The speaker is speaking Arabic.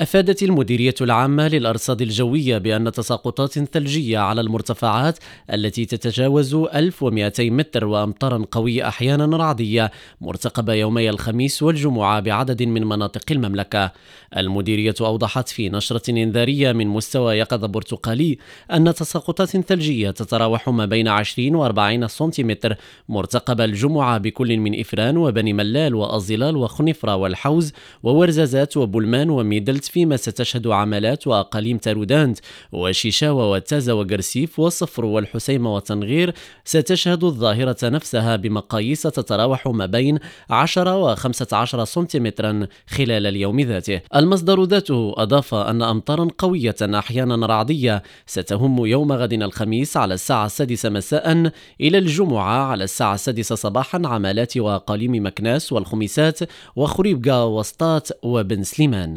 أفادت المديرية العامة للأرصاد الجوية بأن تساقطات ثلجية على المرتفعات التي تتجاوز 1200 متر وأمطارا قوية أحيانا رعدية مرتقبة يومي الخميس والجمعة بعدد من مناطق المملكة. المديرية أوضحت في نشرة إنذارية من مستوى يقظة برتقالي أن تساقطات ثلجية تتراوح ما بين 20 و 40 سنتيمتر مرتقبة الجمعة بكل من إفران وبني ملال وأزلال وخنفرة والحوز وورزازات وبلمان وميدلت فيما ستشهد عملات وأقاليم تارودانت وشيشاوة وتازا وقرسيف والصفر والحسيمة وتنغير ستشهد الظاهرة نفسها بمقاييس تتراوح ما بين 10 و 15 سنتيمترا خلال اليوم ذاته. المصدر ذاته أضاف أن أمطارا قوية أحيانا رعدية ستهم يوم غد الخميس على الساعة السادسة مساء إلى الجمعة على الساعة السادسة صباحا عملات وأقاليم مكناس والخميسات وخريبكا وسطات وبن سليمان.